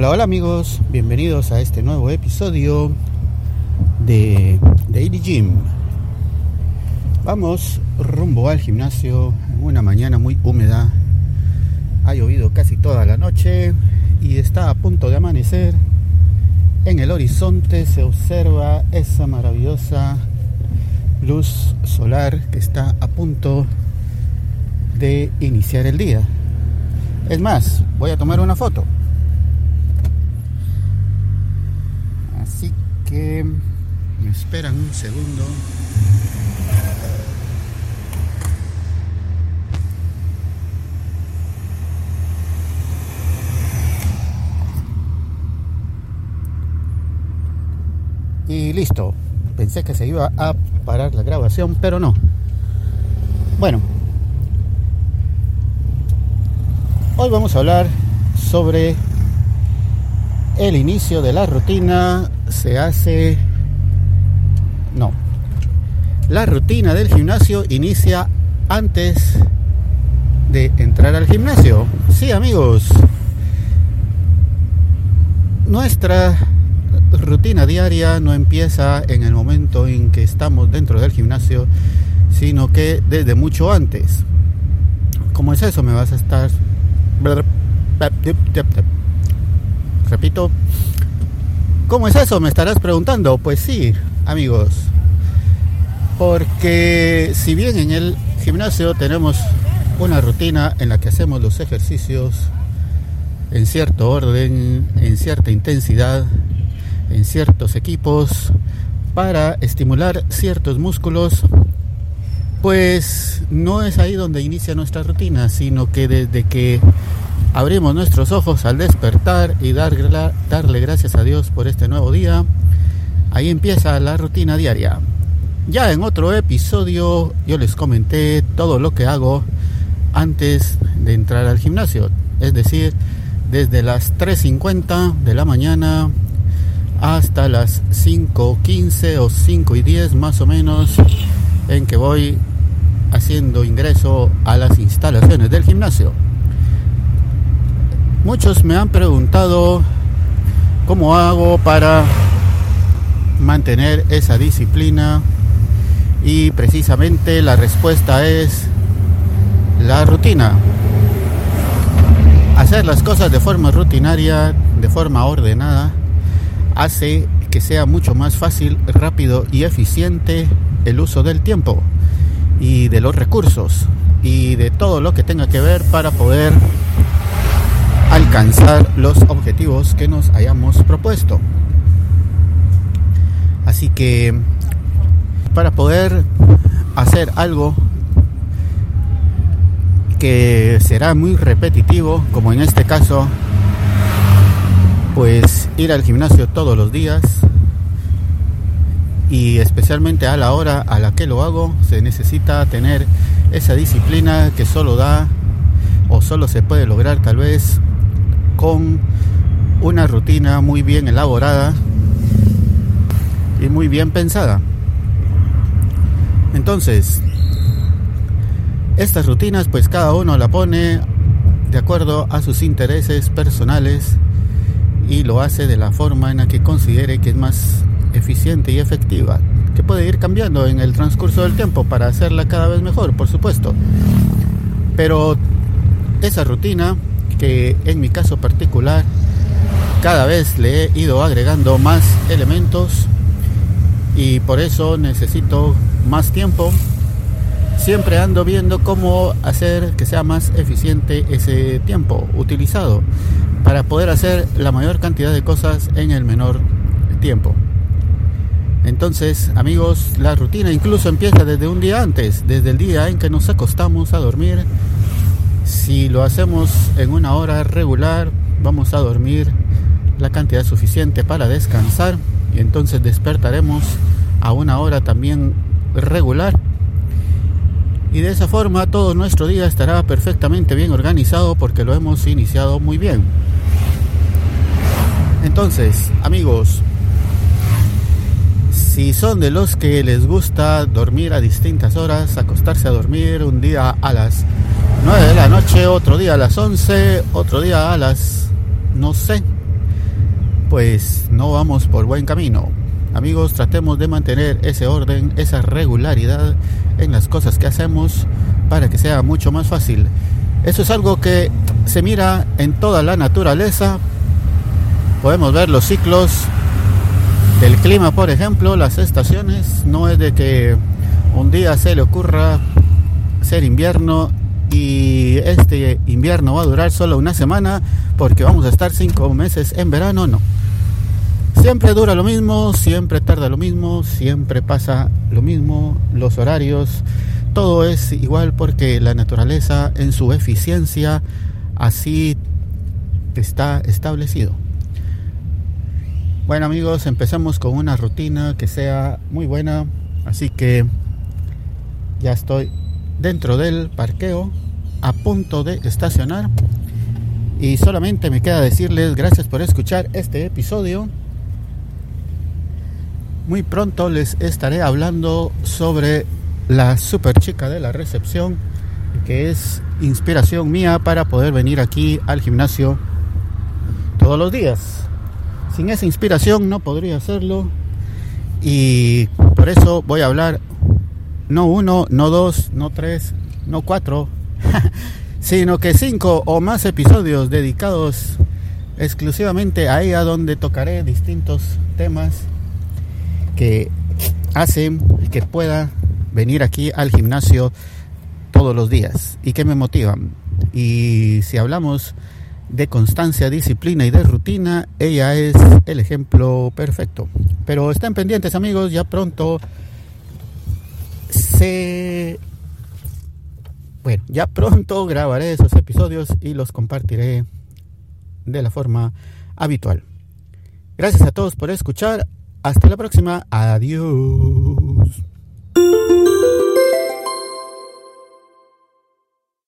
Hola, hola amigos, bienvenidos a este nuevo episodio de Daily Gym. Vamos rumbo al gimnasio en una mañana muy húmeda. Ha llovido casi toda la noche y está a punto de amanecer. En el horizonte se observa esa maravillosa luz solar que está a punto de iniciar el día. Es más, voy a tomar una foto. Así que me esperan un segundo. Y listo. Pensé que se iba a parar la grabación, pero no. Bueno. Hoy vamos a hablar sobre el inicio de la rutina. Se hace... No. La rutina del gimnasio inicia antes de entrar al gimnasio. Sí, amigos. Nuestra rutina diaria no empieza en el momento en que estamos dentro del gimnasio, sino que desde mucho antes. ¿Cómo es eso? Me vas a estar... Repito. ¿Cómo es eso? Me estarás preguntando. Pues sí, amigos. Porque si bien en el gimnasio tenemos una rutina en la que hacemos los ejercicios en cierto orden, en cierta intensidad, en ciertos equipos para estimular ciertos músculos, pues no es ahí donde inicia nuestra rutina, sino que desde que abrimos nuestros ojos al despertar y darle gracias a Dios por este nuevo día, ahí empieza la rutina diaria. Ya en otro episodio yo les comenté todo lo que hago antes de entrar al gimnasio, es decir, desde las 3.50 de la mañana hasta las 5.15 o 5 y 10 más o menos en que voy haciendo ingreso a las instalaciones del gimnasio. Muchos me han preguntado cómo hago para mantener esa disciplina y precisamente la respuesta es la rutina. Hacer las cosas de forma rutinaria, de forma ordenada, hace que sea mucho más fácil, rápido y eficiente el uso del tiempo y de los recursos y de todo lo que tenga que ver para poder alcanzar los objetivos que nos hayamos propuesto. Así que para poder hacer algo que será muy repetitivo, como en este caso pues ir al gimnasio todos los días y especialmente a la hora a la que lo hago se necesita tener esa disciplina que solo da o solo se puede lograr tal vez con una rutina muy bien elaborada y muy bien pensada. Entonces, estas rutinas pues cada uno la pone de acuerdo a sus intereses personales y lo hace de la forma en la que considere que es más eficiente y efectiva, que puede ir cambiando en el transcurso del tiempo para hacerla cada vez mejor, por supuesto. Pero esa rutina, que en mi caso particular, cada vez le he ido agregando más elementos y por eso necesito más tiempo. Siempre ando viendo cómo hacer que sea más eficiente ese tiempo utilizado para poder hacer la mayor cantidad de cosas en el menor tiempo. Entonces, amigos, la rutina incluso empieza desde un día antes, desde el día en que nos acostamos a dormir. Si lo hacemos en una hora regular, vamos a dormir la cantidad suficiente para descansar y entonces despertaremos a una hora también regular y de esa forma todo nuestro día estará perfectamente bien organizado porque lo hemos iniciado muy bien. Entonces, amigos, si son de los que les gusta dormir a distintas horas, acostarse a dormir un día a las 9 de la noche, otro día a las 11, otro día a las, no sé, pues no vamos por buen camino. Amigos, tratemos de mantener ese orden, esa regularidad en las cosas que hacemos para que sea mucho más fácil. Eso es algo que se mira en toda la naturaleza. Podemos ver los ciclos del clima, por ejemplo, las estaciones. No es de que un día se le ocurra ser invierno y este invierno va a durar solo una semana porque vamos a estar cinco meses en verano, no. Siempre dura lo mismo, siempre tarda lo mismo, siempre pasa lo mismo, los horarios, todo es igual porque la naturaleza en su eficiencia así está establecido. Bueno amigos, empezamos con una rutina que sea muy buena, así que ya estoy dentro del parqueo a punto de estacionar y solamente me queda decirles gracias por escuchar este episodio. Muy pronto les estaré hablando sobre la super chica de la recepción, que es inspiración mía para poder venir aquí al gimnasio todos los días. Sin esa inspiración no podría hacerlo y por eso voy a hablar no uno, no dos, no tres, no cuatro, sino que cinco o más episodios dedicados exclusivamente a ella donde tocaré distintos temas que hacen que pueda venir aquí al gimnasio todos los días y que me motivan. Y si hablamos de constancia, disciplina y de rutina, ella es el ejemplo perfecto. Pero estén pendientes amigos, ya pronto Bueno, ya pronto grabaré esos episodios y los compartiré de la forma habitual. Gracias a todos por escuchar. Hasta la próxima. Adiós.